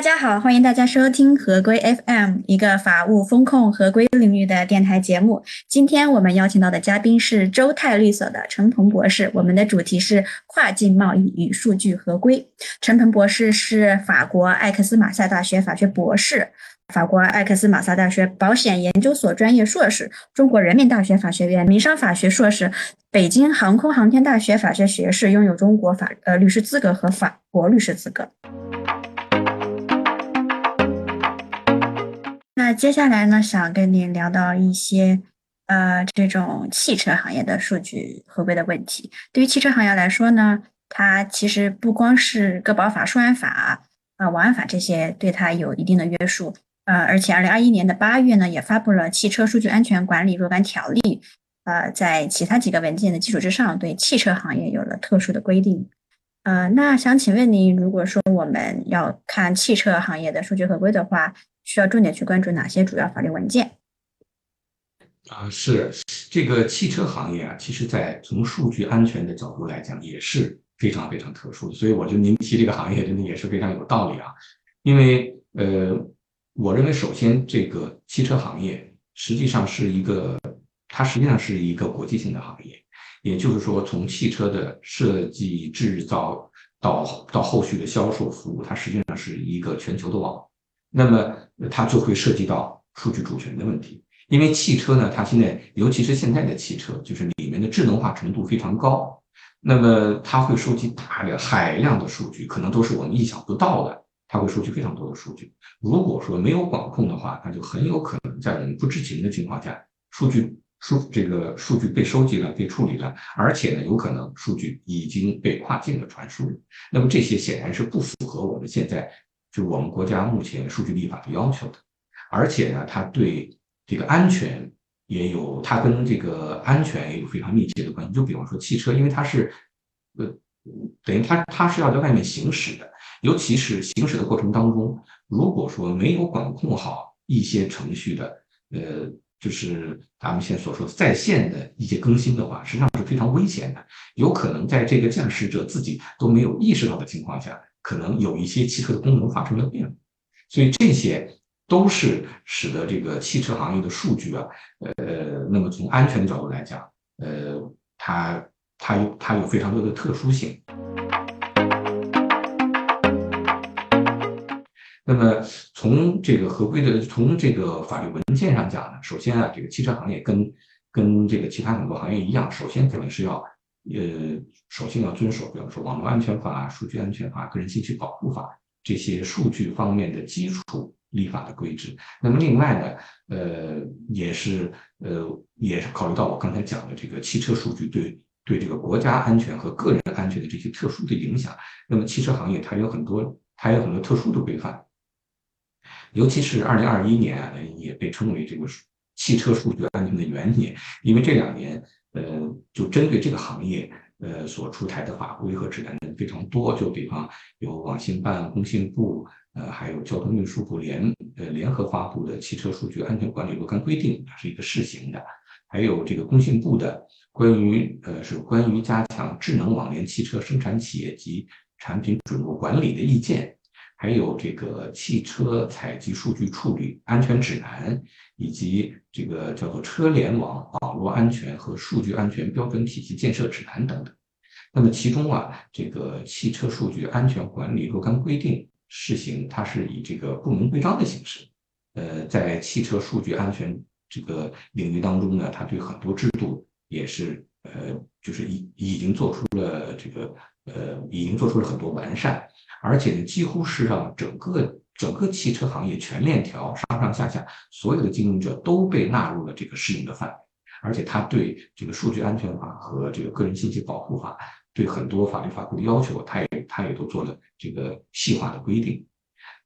大家好，欢迎大家收听合规 FM，一个法务风控合规领域的电台节目。今天我们邀请到的嘉宾是周泰律所的陈鹏博士，我们的主题是跨境贸易与数据合规。陈鹏博士是法国艾克斯马萨大学法学博士，法国艾克斯马萨大学保险研究所专业硕士，中国人民大学法学院民商法学硕士，北京航空航天大学法学学士，拥有中国法呃律师资格和法国律师资格。那接下来呢，想跟您聊到一些，呃，这种汽车行业的数据合规的问题。对于汽车行业来说呢，它其实不光是个保法、数安法、啊网安法这些对它有一定的约束，呃，而且二零二一年的八月呢，也发布了《汽车数据安全管理若干条例》，呃，在其他几个文件的基础之上，对汽车行业有了特殊的规定。呃，那想请问您，如果说我们要看汽车行业的数据合规的话，需要重点去关注哪些主要法律文件？啊，是这个汽车行业啊，其实在从数据安全的角度来讲，也是非常非常特殊的。所以我觉得您提这个行业真的也是非常有道理啊。因为呃，我认为首先这个汽车行业实际上是一个，它实际上是一个国际性的行业，也就是说，从汽车的设计制造到到后续的销售服务，它实际上是一个全球的网。那么它就会涉及到数据主权的问题，因为汽车呢，它现在尤其是现在的汽车，就是里面的智能化程度非常高，那么它会收集大量海量的数据，可能都是我们意想不到的，它会收集非常多的数据。如果说没有管控的话，那就很有可能在我们不知情的情况下，数据数这个数据被收集了、被处理了，而且呢，有可能数据已经被跨境的传输。那么这些显然是不符合我们现在。就是我们国家目前数据立法的要求的，而且呢，它对这个安全也有，它跟这个安全也有非常密切的关系。就比方说汽车，因为它是，呃，等于它它是要在外面行驶的，尤其是行驶的过程当中，如果说没有管控好一些程序的，呃，就是咱们现在所说的在线的一些更新的话，实际上是非常危险的，有可能在这个驾驶者自己都没有意识到的情况下。可能有一些汽车的功能发生了变化，所以这些都是使得这个汽车行业的数据啊，呃，那么从安全的角度来讲，呃，它它有它有非常多的特殊性。那么从这个合规的从这个法律文件上讲呢，首先啊，这个汽车行业跟跟这个其他很多行业一样，首先可能是要。呃，首先要遵守，比方说网络安全法、数据安全法、个人信息保护法这些数据方面的基础立法的规制。那么另外呢，呃，也是呃，也是考虑到我刚才讲的这个汽车数据对对这个国家安全和个人安全的这些特殊的影响。那么汽车行业它有很多，它有很多特殊的规范，尤其是二零二一年啊也被称为这个汽车数据安全的元年，因为这两年。呃，就针对这个行业，呃，所出台的法规和指南非常多。就比方有网信办、工信部，呃，还有交通运输部联呃联合发布的《汽车数据安全管理若干规定》，它是一个试行的。还有这个工信部的关于呃是关于加强智能网联汽车生产企业及产品准入管理的意见。还有这个汽车采集数据处理安全指南，以及这个叫做车联网网络安全和数据安全标准体系建设指南等等。那么其中啊，这个汽车数据安全管理若干规定试行，它是以这个部门规章的形式。呃，在汽车数据安全这个领域当中呢，它对很多制度也是呃，就是已已经做出了这个呃，已经做出了很多完善。而且呢，几乎是让整个整个汽车行业全链条上上下下所有的经营者都被纳入了这个适应的范围。而且，它对这个数据安全法和这个个人信息保护法对很多法律法规的要求，它也它也都做了这个细化的规定。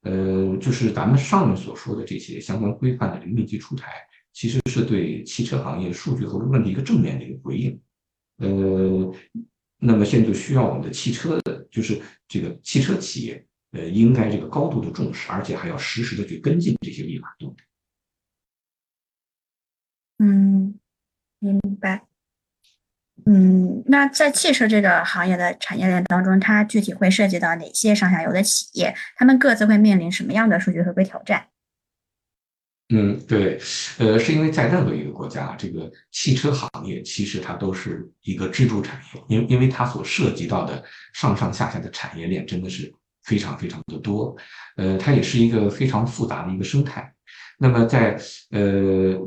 呃，就是咱们上面所说的这些相关规范的这个密集出台，其实是对汽车行业数据合规问题一个正面的一个回应。呃。那么现在就需要我们的汽车的，就是这个汽车企业，呃，应该这个高度的重视，而且还要实时的去跟进这些立法动态。嗯，明白。嗯，那在汽车这个行业的产业链当中，它具体会涉及到哪些上下游的企业？他们各自会面临什么样的数据合规挑战？嗯，对，呃，是因为在任何一个国家，这个汽车行业其实它都是一个支柱产业，因为因为它所涉及到的上上下下的产业链真的是非常非常的多，呃，它也是一个非常复杂的一个生态。那么在呃，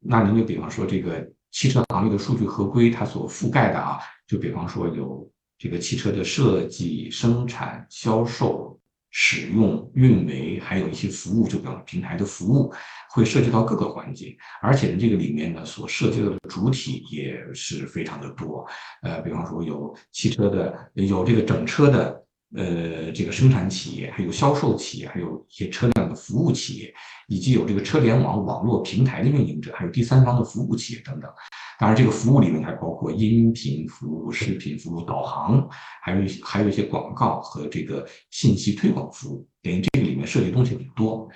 那您就比方说这个汽车行业的数据合规，它所覆盖的啊，就比方说有这个汽车的设计、生产、销售。使用、运维，还有一些服务，就比方平台的服务，会涉及到各个环节，而且呢，这个里面呢，所涉及到的主体也是非常的多。呃，比方说有汽车的，有这个整车的，呃，这个生产企业，还有销售企业，还有一些车辆服务企业，以及有这个车联网网络平台的运营者，还有第三方的服务企业等等。当然，这个服务里面还包括音频服务、视频服务、导航，还有还有一些广告和这个信息推广服务，等于这个里面涉及东西很多。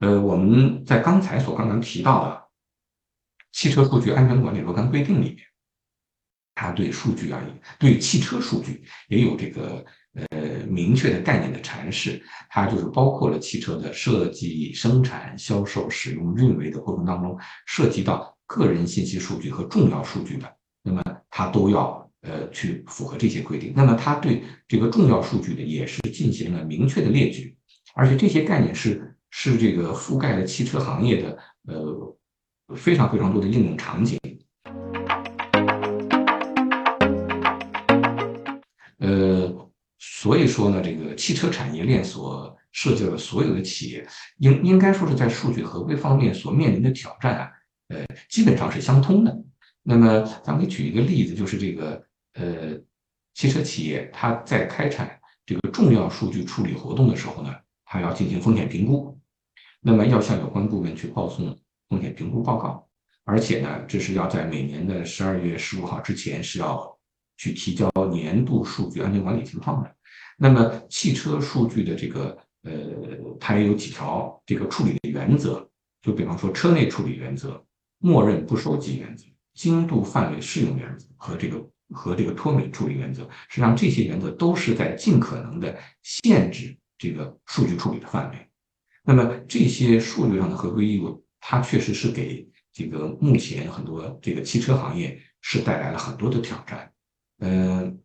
呃，我们在刚才所刚刚提到的《汽车数据安全管理若干规定》里面，它对数据而言，对汽车数据也有这个呃明确的概念的阐释。它就是包括了汽车的设计、生产、销售、使用、运维的过程当中涉及到。个人信息数据和重要数据的，那么它都要呃去符合这些规定。那么它对这个重要数据的也是进行了明确的列举，而且这些概念是是这个覆盖了汽车行业的呃非常非常多的应用场景。所以说呢，这个汽车产业链所涉及的所有的企业，应应该说是在数据合规方面所面临的挑战啊。呃，基本上是相通的。那么，咱们举一个例子，就是这个呃，汽车企业它在开展这个重要数据处理活动的时候呢，它要进行风险评估，那么要向有关部门去报送风险评估报告，而且呢，这是要在每年的十二月十五号之前是要去提交年度数据安全管理情况的。那么，汽车数据的这个呃，它也有几条这个处理的原则，就比方说车内处理原则。默认不收集原则、精度范围适用原则和这个和这个脱敏处理原则，实际上这些原则都是在尽可能的限制这个数据处理的范围。那么这些数据上的合规义务，它确实是给这个目前很多这个汽车行业是带来了很多的挑战。嗯，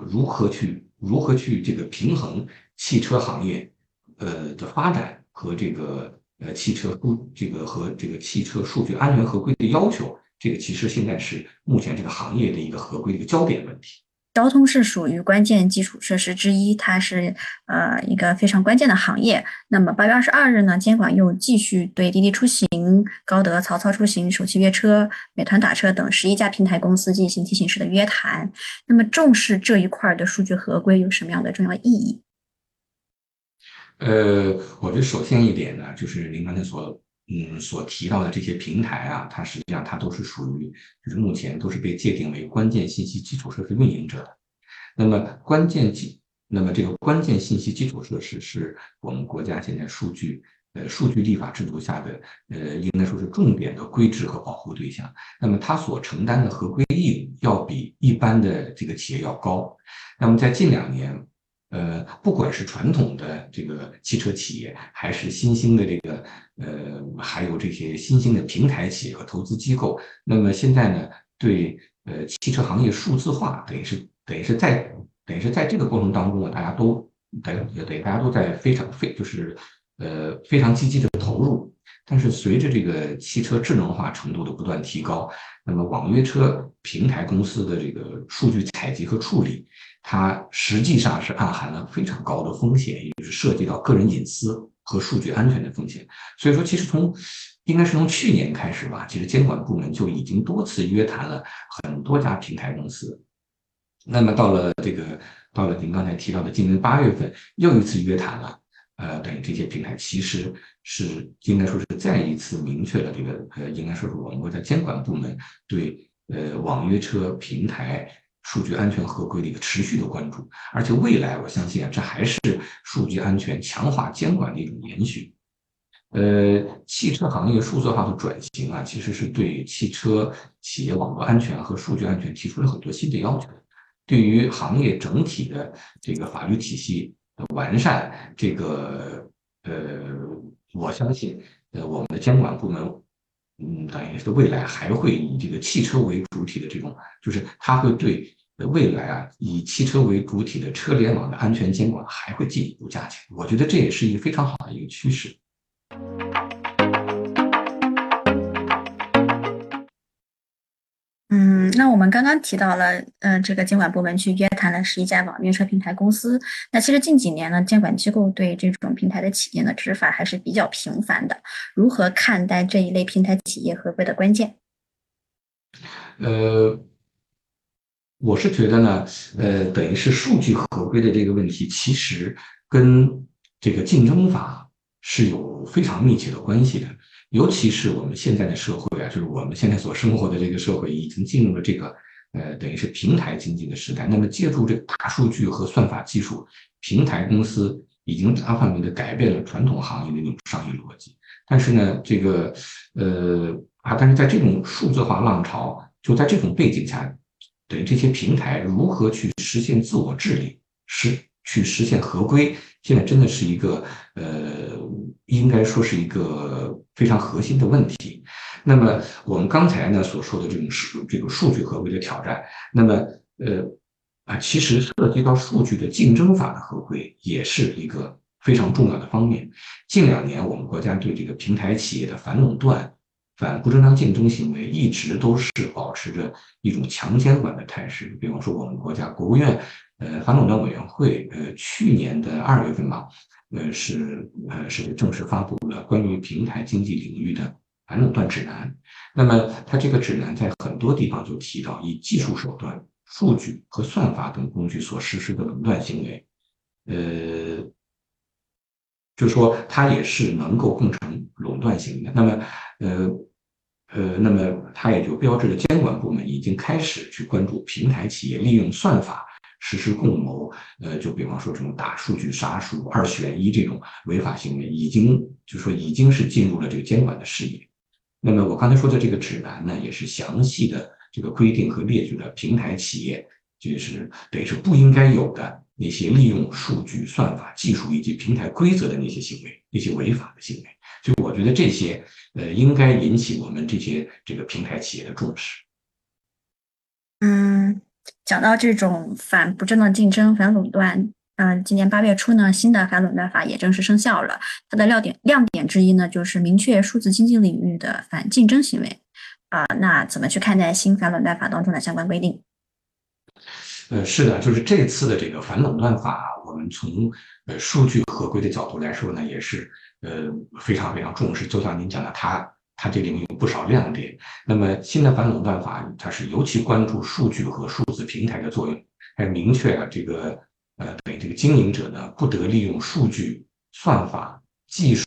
如何去如何去这个平衡汽车行业呃的发展和这个？呃，汽车数这个和这个汽车数据安全合规的要求，这个其实现在是目前这个行业的一个合规的一个焦点问题。交通是属于关键基础设施之一，它是呃一个非常关键的行业。那么八月二十二日呢，监管又继续对滴滴出行、高德、曹操出行、首汽约车、美团打车等十一家平台公司进行提醒式的约谈。那么重视这一块的数据合规有什么样的重要意义？呃，我觉得首先一点呢，就是您刚才所嗯所提到的这些平台啊，它实际上它都是属于就是目前都是被界定为关键信息基础设施运营者的。那么关键基，那么这个关键信息基础设施是我们国家现在数据呃数据立法制度下的呃应该说是重点的规制和保护对象。那么它所承担的合规义务要比一般的这个企业要高。那么在近两年。呃，不管是传统的这个汽车企业，还是新兴的这个呃，还有这些新兴的平台企业和投资机构，那么现在呢，对呃汽车行业数字化，等于是等于是在等于是在这个过程当中呢，大家都等等于大家都在非常非就是呃非常积极的投入。但是随着这个汽车智能化程度的不断提高，那么网约车平台公司的这个数据采集和处理。它实际上是暗含了非常高的风险，也就是涉及到个人隐私和数据安全的风险。所以说，其实从应该是从去年开始吧，其实监管部门就已经多次约谈了很多家平台公司。那么到了这个，到了您刚才提到的今年八月份又一次约谈了，呃，等于这些平台其实是应该说是再一次明确了这个，呃，应该说是我们国家监管部门对呃网约车平台。数据安全合规的一个持续的关注，而且未来我相信啊，这还是数据安全强化监管的一种延续。呃，汽车行业数字化的转型啊，其实是对汽车企业网络安全和数据安全提出了很多新的要求。对于行业整体的这个法律体系完善，这个呃，我相信呃，我们的监管部门，嗯，等于是未来还会以这个汽车为主体的这种，就是它会对未来啊，以汽车为主体的车联网的安全监管还会进一步加强。我觉得这也是一个非常好的一个趋势。我们刚刚提到了，嗯，这个监管部门去约谈了十一家网约车平台公司。那其实近几年呢，监管机构对这种平台的企业的执法还是比较频繁的。如何看待这一类平台企业合规的关键？呃，我是觉得呢，呃，等于是数据合规的这个问题，其实跟这个竞争法。是有非常密切的关系的，尤其是我们现在的社会啊，就是我们现在所生活的这个社会，已经进入了这个呃，等于是平台经济的时代。那么，借助这个大数据和算法技术，平台公司已经大范围的改变了传统行业的那种商业逻辑。但是呢，这个呃啊，但是在这种数字化浪潮，就在这种背景下，等于这些平台如何去实现自我治理，实去实现合规。现在真的是一个呃，应该说是一个非常核心的问题。那么我们刚才呢所说的这种数这个数据合规的挑战，那么呃啊，其实涉及到数据的竞争法的合规，也是一个非常重要的方面。近两年，我们国家对这个平台企业的反垄断、反不正当竞争行为，一直都是保持着一种强监管的态势。比方说，我们国家国务院。呃，反垄断委员会，呃，去年的二月份嘛，呃，是呃是正式发布了关于平台经济领域的反垄断指南。那么，它这个指南在很多地方就提到，以技术手段、数据和算法等工具所实施的垄断行为，呃，就说它也是能够构成垄断行为的。那么，呃呃，那么它也就标志着监管部门已经开始去关注平台企业利用算法。实施共谋，呃，就比方说这种大数据杀熟、二选一这种违法行为，已经就说已经是进入了这个监管的视野。那么我刚才说的这个指南呢，也是详细的这个规定和列举了平台企业就是等于是不应该有的那些利用数据、算法、技术以及平台规则的那些行为，那些违法的行为。所以我觉得这些呃，应该引起我们这些这个平台企业的重视。嗯。讲到这种反不正当竞争、反垄断，嗯，今年八月初呢，新的反垄断法也正式生效了。它的亮点亮点之一呢，就是明确数字经济领域的反竞争行为。啊，那怎么去看待新反垄断法当中的相关规定？呃，是的，就是这次的这个反垄断法，我们从呃数据合规的角度来说呢，也是呃非常非常重视。就像您讲的，它。它这里面有不少亮点。那么新的反垄断法，它是尤其关注数据和数字平台的作用，还明确了这个呃，对这个经营者呢，不得利用数据、算法、技术，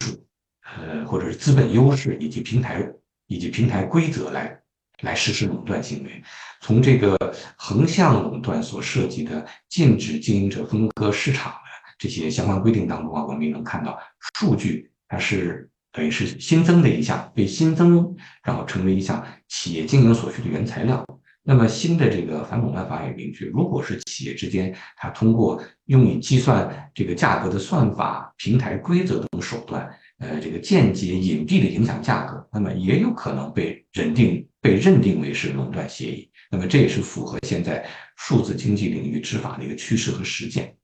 呃，或者是资本优势以及平台以及平台规则来来实施垄断行为。从这个横向垄断所涉及的禁止经营者分割市场的这些相关规定当中啊，我们也能看到，数据它是。等于是新增的一项，被新增，然后成为一项企业经营所需的原材料。那么新的这个反垄断法也明确，如果是企业之间，它通过用以计算这个价格的算法、平台规则等手段，呃，这个间接隐蔽的影响价格，那么也有可能被认定被认定为是垄断协议。那么这也是符合现在数字经济领域执法的一个趋势和实践。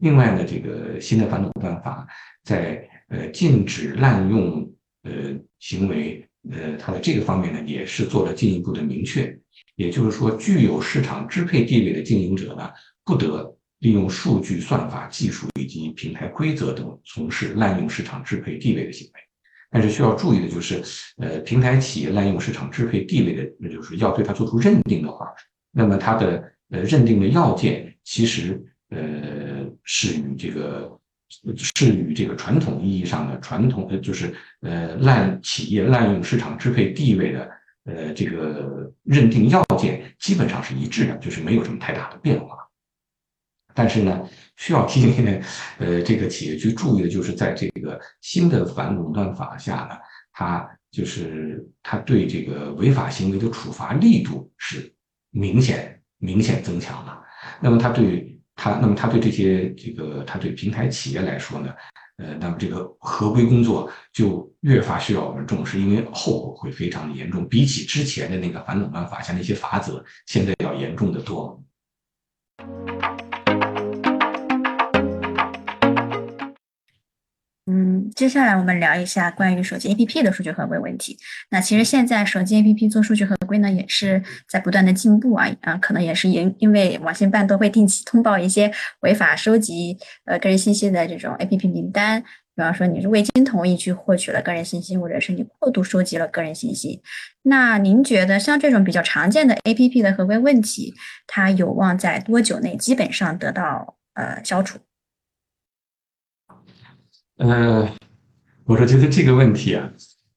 另外呢，这个新的反垄断法在呃，禁止滥用呃行为，呃，它的这个方面呢，也是做了进一步的明确。也就是说，具有市场支配地位的经营者呢，不得利用数据、算法、技术以及平台规则等从事滥用市场支配地位的行为。但是需要注意的就是，呃，平台企业滥用市场支配地位的，那就是要对它做出认定的话，那么它的呃认定的要件其实呃是与这个。是与这个传统意义上的传统呃，就是呃滥企业滥用市场支配地位的呃这个认定要件基本上是一致的，就是没有什么太大的变化。但是呢，需要提醒呃这个企业去注意的就是在这个新的反垄断法下呢，它就是它对这个违法行为的处罚力度是明显明显增强了。那么它对他，那么他对这些这个他对平台企业来说呢，呃，那么这个合规工作就越发需要我们重视，因为后果会非常的严重，比起之前的那个反垄断法下那些法则，现在要严重的多。嗯，接下来我们聊一下关于手机 APP 的数据合规问题。那其实现在手机 APP 做数据合规呢，也是在不断的进步啊啊，可能也是因因为网信办都会定期通报一些违法收集呃个人信息的这种 APP 名单，比方说你是未经同意去获取了个人信息，或者是你过度收集了个人信息。那您觉得像这种比较常见的 APP 的合规问题，它有望在多久内基本上得到呃消除？呃，我是觉得这个问题啊，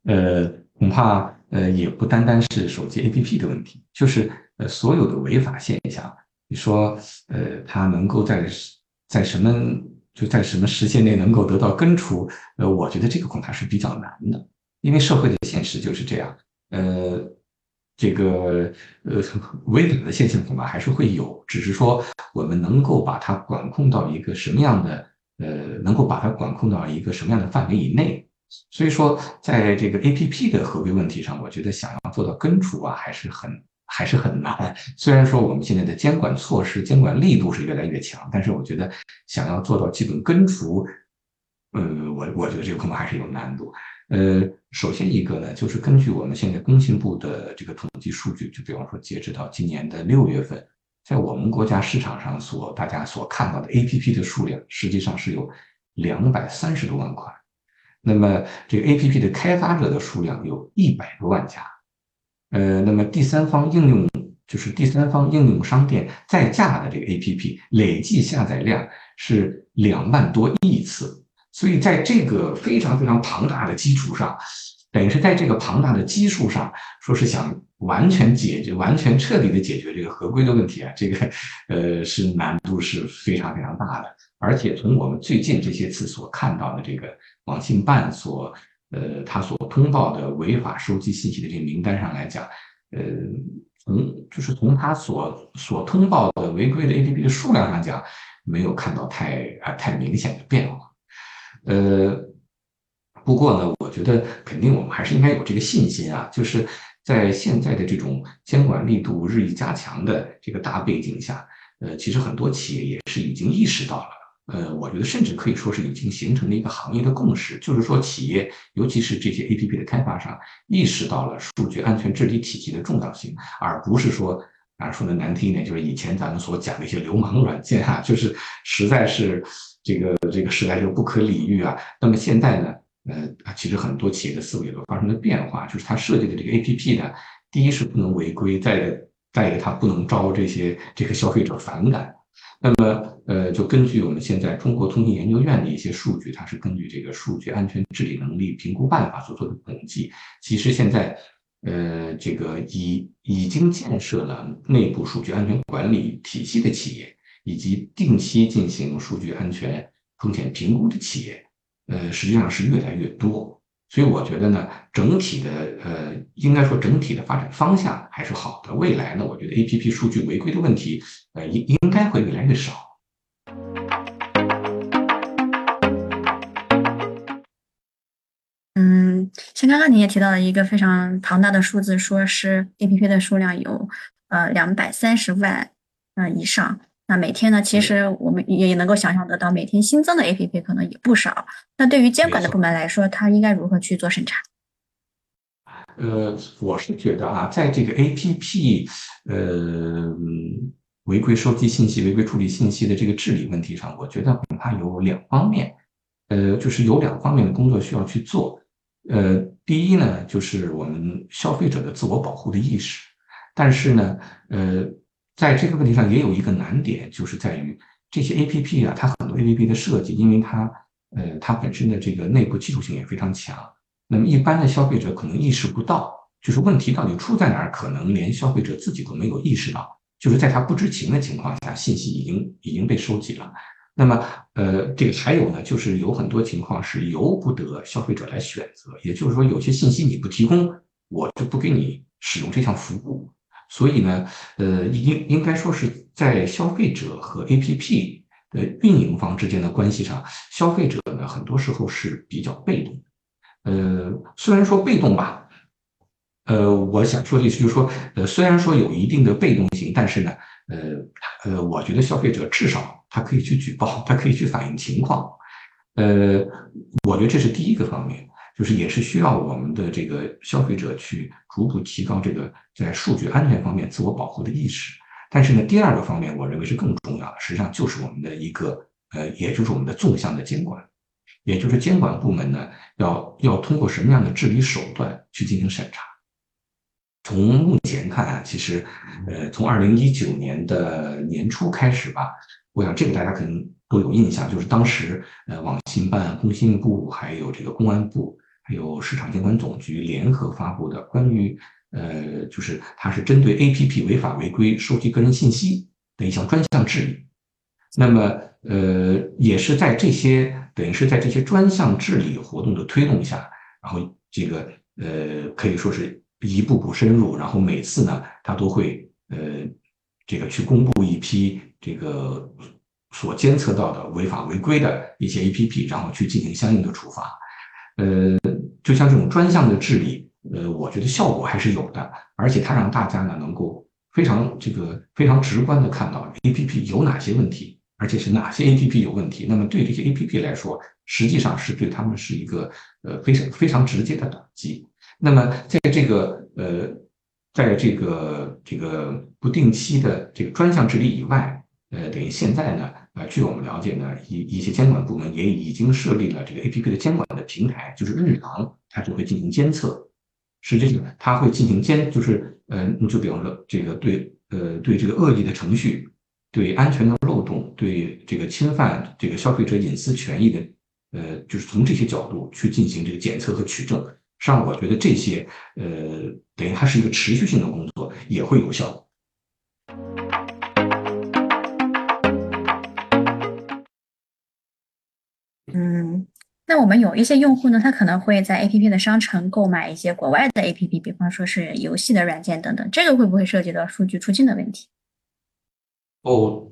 呃，恐怕呃也不单单是手机 APP 的问题，就是呃所有的违法现象，你说呃它能够在在什么就在什么时间内能够得到根除，呃，我觉得这个恐怕是比较难的，因为社会的现实就是这样，呃，这个呃违法的现象恐怕还是会有，只是说我们能够把它管控到一个什么样的。呃，能够把它管控到一个什么样的范围以内？所以说，在这个 A P P 的合规问题上，我觉得想要做到根除啊，还是很还是很难。虽然说我们现在的监管措施、监管力度是越来越强，但是我觉得想要做到基本根除，呃，我我觉得这个恐怕还是有难度。呃，首先一个呢，就是根据我们现在工信部的这个统计数据，就比方说截止到今年的六月份。在我们国家市场上所大家所看到的 APP 的数量，实际上是有两百三十多万款。那么这个 APP 的开发者的数量有一百多万家。呃，那么第三方应用就是第三方应用商店在架的这个 APP 累计下载量是两万多亿次。所以在这个非常非常庞大的基础上。等于是在这个庞大的基数上，说是想完全解决、完全彻底的解决这个合规的问题啊，这个呃是难度是非常非常大的。而且从我们最近这些次所看到的这个网信办所呃他所通报的违法收集信息的这个名单上来讲，呃，从就是从他所所通报的违规的 APP 的数量上讲，没有看到太啊太明显的变化，呃。不过呢，我觉得肯定我们还是应该有这个信心啊，就是在现在的这种监管力度日益加强的这个大背景下，呃，其实很多企业也是已经意识到了，呃，我觉得甚至可以说是已经形成了一个行业的共识，就是说企业，尤其是这些 APP 的开发商，意识到了数据安全治理体系的重要性，而不是说啊说的难听一点，就是以前咱们所讲的一些流氓软件啊，就是实在是这个这个时代就不可理喻啊。那么现在呢？呃，其实很多企业的思维都发生了变化，就是它设计的这个 APP 呢，第一是不能违规，再再一个它不能招这些这个消费者反感。那么，呃，就根据我们现在中国通信研究院的一些数据，它是根据这个数据安全治理能力评估办法所做的统计，其实现在，呃，这个已已经建设了内部数据安全管理体系的企业，以及定期进行数据安全风险评估的企业。呃，实际上是越来越多，所以我觉得呢，整体的呃，应该说整体的发展方向还是好的。未来呢，我觉得 A P P 数据违规的问题，呃，应应该会越来越少。嗯，像刚刚你也提到了一个非常庞大的数字，说是 A P P 的数量有呃两百三十万呃以上。那每天呢，其实我们也能够想象得到，每天新增的 APP 可能也不少。那对于监管的部门来说，它应该如何去做审查？呃，我是觉得啊，在这个 APP 呃违规收集信息、违规处理信息的这个治理问题上，我觉得恐怕有两方面，呃，就是有两方面的工作需要去做。呃，第一呢，就是我们消费者的自我保护的意识，但是呢，呃。在这个问题上也有一个难点，就是在于这些 A P P 啊，它很多 A P P 的设计，因为它呃它本身的这个内部技术性也非常强，那么一般的消费者可能意识不到，就是问题到底出在哪儿，可能连消费者自己都没有意识到。就是在他不知情的情况下，信息已经已经被收集了。那么，呃，这个还有呢，就是有很多情况是由不得消费者来选择，也就是说，有些信息你不提供，我就不给你使用这项服务。所以呢，呃，应应该说是在消费者和 APP 的运营方之间的关系上，消费者呢很多时候是比较被动。呃，虽然说被动吧，呃，我想说的意思就是说，呃，虽然说有一定的被动性，但是呢，呃，呃，我觉得消费者至少他可以去举报，他可以去反映情况。呃，我觉得这是第一个方面。就是也是需要我们的这个消费者去逐步提高这个在数据安全方面自我保护的意识。但是呢，第二个方面，我认为是更重要的，实际上就是我们的一个呃，也就是我们的纵向的监管，也就是监管部门呢要要通过什么样的治理手段去进行审查。从目前看啊，其实呃，从二零一九年的年初开始吧，我想这个大家可能都有印象，就是当时呃，网信办、工信部还有这个公安部。还有市场监管总局联合发布的关于，呃，就是它是针对 APP 违法违规收集个人信息的一项专项治理。那么，呃，也是在这些等于是在这些专项治理活动的推动下，然后这个呃可以说是一步步深入，然后每次呢，它都会呃这个去公布一批这个所监测到的违法违规的一些 APP，然后去进行相应的处罚。呃，就像这种专项的治理，呃，我觉得效果还是有的，而且它让大家呢能够非常这个非常直观的看到 A P P 有哪些问题，而且是哪些 A P P 有问题。那么对这些 A P P 来说，实际上是对他们是一个呃非常非常直接的打击。那么在这个呃，在这个这个不定期的这个专项治理以外，呃，等于现在呢。啊，据我们了解呢，一一些监管部门也已经设立了这个 A P P 的监管的平台，就是日常它就会进行监测，实际上它会进行监，就是呃，你就比方说这个对呃对这个恶意的程序，对安全的漏洞，对这个侵犯这个消费者隐私权益的，呃，就是从这些角度去进行这个检测和取证。实际上，我觉得这些呃，等于它是一个持续性的工作，也会有效。那我们有一些用户呢，他可能会在 A P P 的商城购买一些国外的 A P P，比方说是游戏的软件等等，这个会不会涉及到数据出境的问题？哦，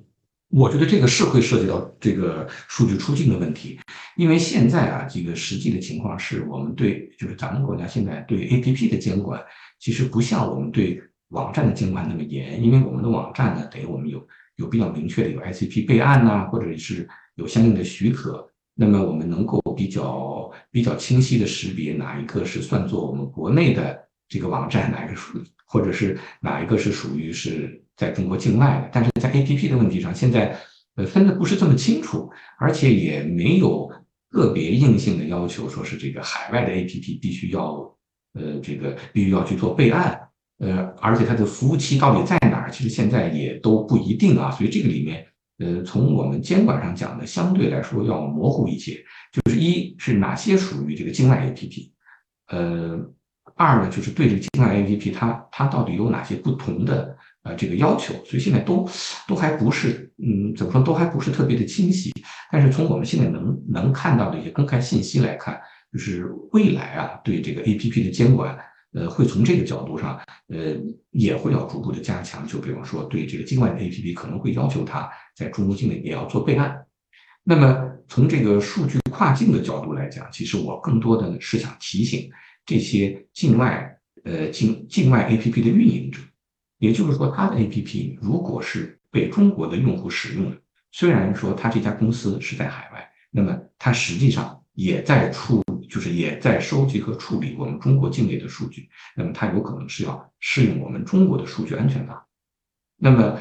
我觉得这个是会涉及到这个数据出境的问题，因为现在啊，这个实际的情况是我们对就是咱们国家现在对 A P P 的监管，其实不像我们对网站的监管那么严，因为我们的网站呢，等于我们有有比较明确的有 I C P 备案呐，或者是有相应的许可。那么我们能够比较比较清晰的识别哪一个是算作我们国内的这个网站，哪个属或者是哪一个是属于是在中国境外的。但是在 A P P 的问题上，现在呃分的不是这么清楚，而且也没有个别硬性的要求，说是这个海外的 A P P 必须要呃这个必须要去做备案，呃，而且它的服务器到底在哪儿，其实现在也都不一定啊。所以这个里面。呃，从我们监管上讲呢，相对来说要模糊一些。就是一是哪些属于这个境外 APP，呃，二呢就是对这个境外 APP 它它到底有哪些不同的呃这个要求，所以现在都都还不是嗯怎么说都还不是特别的清晰。但是从我们现在能能看到的一些公开信息来看，就是未来啊对这个 APP 的监管。呃，会从这个角度上，呃，也会要逐步的加强。就比方说，对这个境外的 APP，可能会要求它在中国境内也要做备案。那么，从这个数据跨境的角度来讲，其实我更多的是想提醒这些境外，呃，境境外 APP 的运营者，也就是说，他的 APP 如果是被中国的用户使用了，虽然说他这家公司是在海外，那么他实际上也在处。就是也在收集和处理我们中国境内的数据，那么它有可能是要适应我们中国的数据安全法。那么，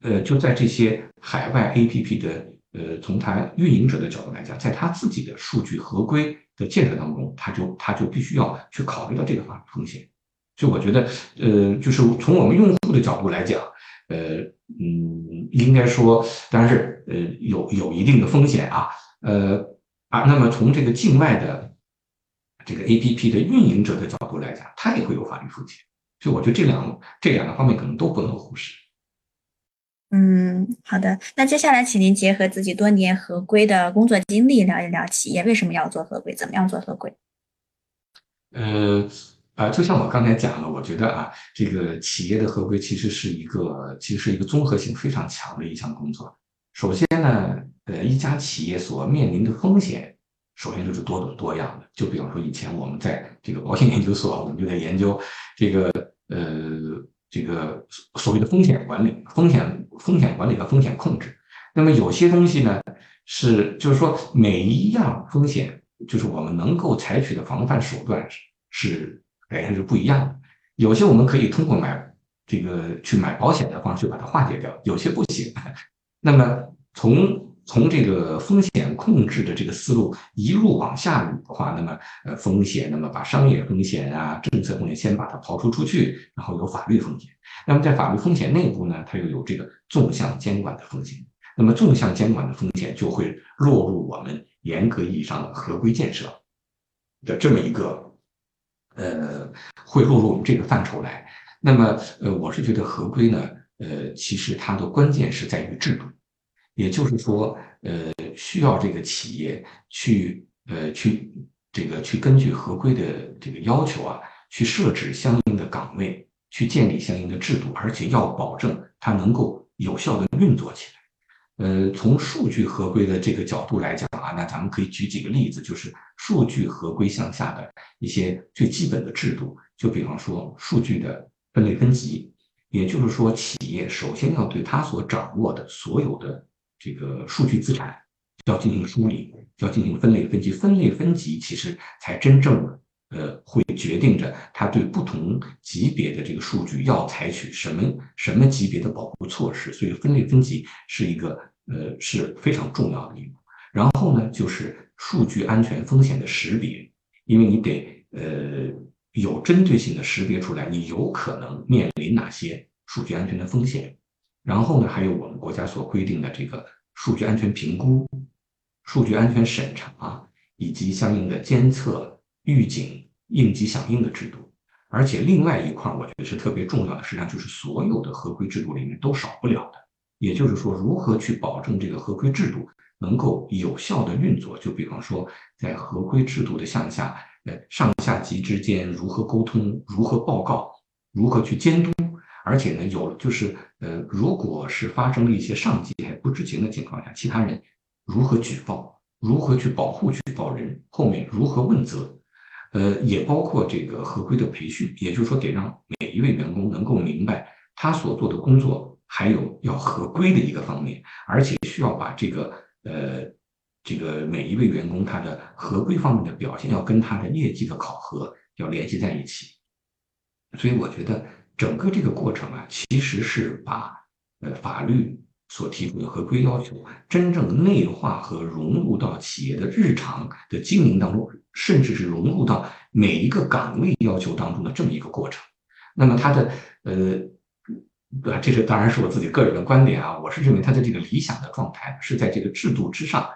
呃，就在这些海外 APP 的，呃，从它运营者的角度来讲，在他自己的数据合规的建设当中，他就他就必须要去考虑到这个法律风险。所以我觉得，呃，就是从我们用户的角度来讲，呃，嗯，应该说，当然是呃有有一定的风险啊，呃啊，那么从这个境外的。这个 A P P 的运营者的角度来讲，它也会有法律风险，所以我觉得这两这两个方面可能都不能忽视。嗯，好的。那接下来，请您结合自己多年合规的工作经历，聊一聊企业为什么要做合规，怎么样做合规？呃，啊，就像我刚才讲的，我觉得啊，这个企业的合规其实是一个，其实是一个综合性非常强的一项工作。首先呢，呃，一家企业所面临的风险，首先就是多种多样的。就比方说，以前我们在这个保险研究所，我们就在研究这个，呃。这个所谓的风险管理、风险风险管理和风险控制，那么有些东西呢是，就是说每一样风险，就是我们能够采取的防范手段是是肯定是不一样的。有些我们可以通过买这个去买保险的方式把它化解掉，有些不行。那么从从这个风险控制的这个思路一路往下捋的话，那么呃风险，那么把商业风险啊、政策风险先把它刨除出去，然后有法律风险。那么在法律风险内部呢，它又有这个纵向监管的风险。那么纵向监管的风险就会落入我们严格意义上的合规建设的这么一个呃，会落入我们这个范畴来。那么呃，我是觉得合规呢，呃，其实它的关键是在于制度。也就是说，呃，需要这个企业去，呃，去这个去根据合规的这个要求啊，去设置相应的岗位，去建立相应的制度，而且要保证它能够有效的运作起来。呃，从数据合规的这个角度来讲啊，那咱们可以举几个例子，就是数据合规向下的一些最基本的制度，就比方说数据的分类分级，也就是说，企业首先要对它所掌握的所有的这个数据资产要进行梳理，要进行分类分级，分类分级其实才真正呃会决定着它对不同级别的这个数据要采取什么什么级别的保护措施。所以分类分级是一个呃是非常重要的一步。然后呢，就是数据安全风险的识别，因为你得呃有针对性的识别出来，你有可能面临哪些数据安全的风险。然后呢，还有我们国家所规定的这个数据安全评估、数据安全审查，以及相应的监测、预警、应急响应的制度。而且另外一块，我觉得是特别重要的，实际上就是所有的合规制度里面都少不了的。也就是说，如何去保证这个合规制度能够有效的运作？就比方说，在合规制度的向下，呃，上下级之间如何沟通、如何报告、如何去监督。而且呢，有就是呃，如果是发生了一些上级还不知情的情况下，其他人如何举报，如何去保护举报人，后面如何问责，呃，也包括这个合规的培训，也就是说，得让每一位员工能够明白他所做的工作还有要合规的一个方面，而且需要把这个呃这个每一位员工他的合规方面的表现要跟他的业绩的考核要联系在一起，所以我觉得。整个这个过程啊，其实是把呃法律所提出的合规要求真正内化和融入到企业的日常的经营当中，甚至是融入到每一个岗位要求当中的这么一个过程。那么它的呃，这是当然是我自己个人的观点啊，我是认为它的这个理想的状态是在这个制度之上，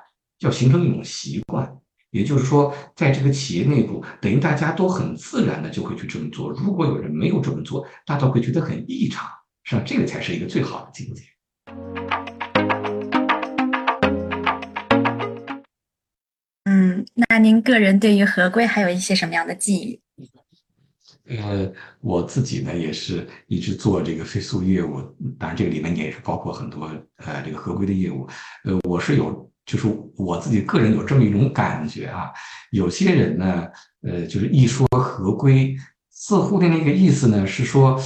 要形成一种习惯。也就是说，在这个企业内部，等于大家都很自然的就会去这么做。如果有人没有这么做，大家会觉得很异常。实际上，这个才是一个最好的境界。嗯，那您个人对于合规还有一些什么样的记忆？呃，我自己呢也是一直做这个飞速业务，当然这个里面也是包括很多呃这个合规的业务。呃，我是有。就是我自己个人有这么一种感觉啊，有些人呢，呃，就是一说合规，似乎的那个意思呢是说，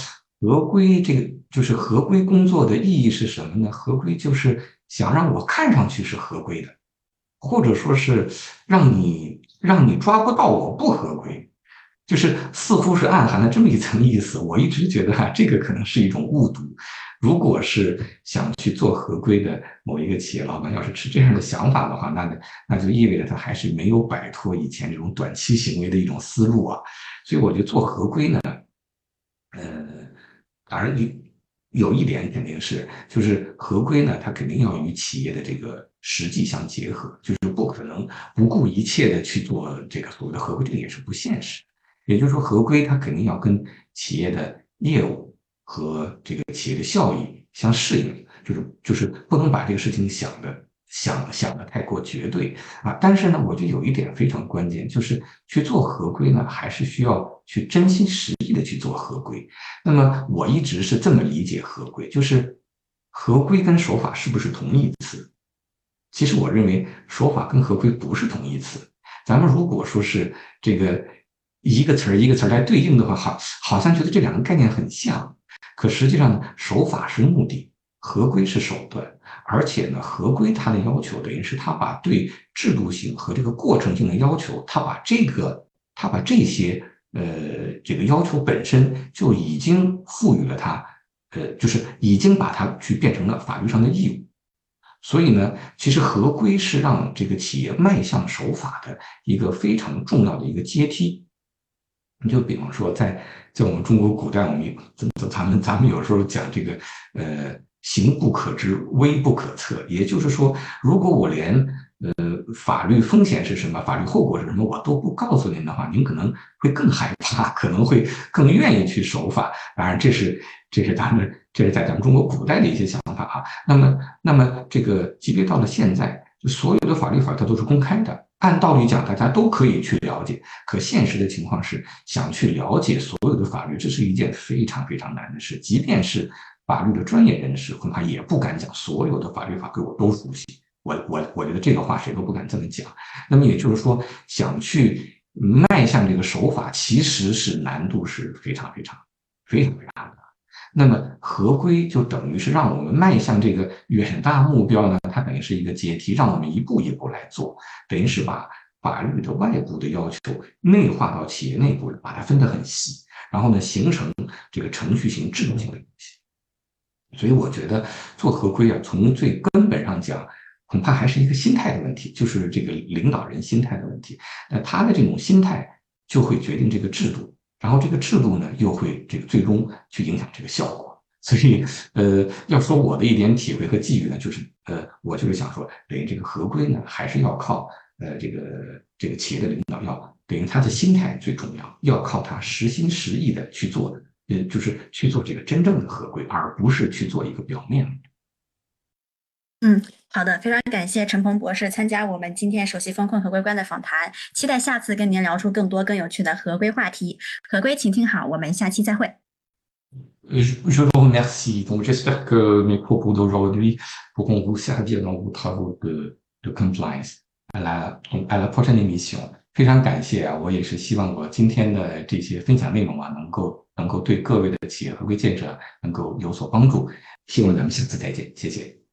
合规这个就是合规工作的意义是什么呢？合规就是想让我看上去是合规的，或者说是让你让你抓不到我不合规，就是似乎是暗含了这么一层意思。我一直觉得哈，这个可能是一种误读。如果是想去做合规的某一个企业老板，要是持这样的想法的话，那那就意味着他还是没有摆脱以前这种短期行为的一种思路啊。所以我觉得做合规呢，呃，当然有有一点肯定是，就是合规呢，它肯定要与企业的这个实际相结合，就是不可能不顾一切的去做这个所谓的合规，这个也是不现实。也就是说，合规它肯定要跟企业的业务。和这个企业的效益相适应，就是就是不能把这个事情想的想想的太过绝对啊。但是呢，我觉得有一点非常关键，就是去做合规呢，还是需要去真心实意的去做合规。那么我一直是这么理解合规，就是合规跟守法是不是同义词？其实我认为守法跟合规不是同义词。咱们如果说是这个一个词儿一个词儿来对应的话，好，好像觉得这两个概念很像。可实际上呢，守法是目的，合规是手段。而且呢，合规它的要求等于是它把对制度性和这个过程性的要求，它把这个，它把这些呃这个要求本身就已经赋予了它，呃，就是已经把它去变成了法律上的义务。所以呢，其实合规是让这个企业迈向守法的一个非常重要的一个阶梯。你就比方说，在在我们中国古代，我们咱们咱们有时候讲这个，呃，行不可知，危不可测。也就是说，如果我连呃法律风险是什么，法律后果是什么，我都不告诉您的话，您可能会更害怕，可能会更愿意去守法。当然，这是这是咱们这是在咱们中国古代的一些想法啊。那么，那么这个即便到了现在，所有的法律法它都是公开的。按道理讲，大家都可以去了解。可现实的情况是，想去了解所有的法律，这是一件非常非常难的事。即便是法律的专业人士，恐怕也不敢讲所有的法律法规我都熟悉。我我我觉得这个话谁都不敢这么讲。那么也就是说，想去迈向这个守法，其实是难度是非常非常非常非常大的。那么合规就等于是让我们迈向这个远大目标呢？它等于是一个阶梯，让我们一步一步来做，等于是把法律的外部的要求内化到企业内部，把它分得很细，然后呢，形成这个程序性、制度性的东西。所以我觉得做合规啊，从最根本上讲，恐怕还是一个心态的问题，就是这个领导人心态的问题。那他的这种心态就会决定这个制度。然后这个制度呢，又会这个最终去影响这个效果。所以，呃，要说我的一点体会和寄语呢，就是，呃，我就是想说，等于这个合规呢，还是要靠，呃，这个这个企业的领导要等于他的心态最重要，要靠他实心实意的去做，呃，就是去做这个真正的合规，而不是去做一个表面。嗯，好的，非常感谢陈鹏博士参加我们今天首席风控合规官的访谈，期待下次跟您聊出更多更有趣的合规话题。合规，请听好，我们下期再会。Je vous remercie. Donc j'espère que mes propos d'aujourd'hui pourront vous servir dans vos travaux de de compliance. À la à la prochaine émission. 非常感谢啊，我也是希望我今天的这些分享内容啊，能够能够对各位的企业合规建设能够有所帮助。希望咱们下次再见，谢谢。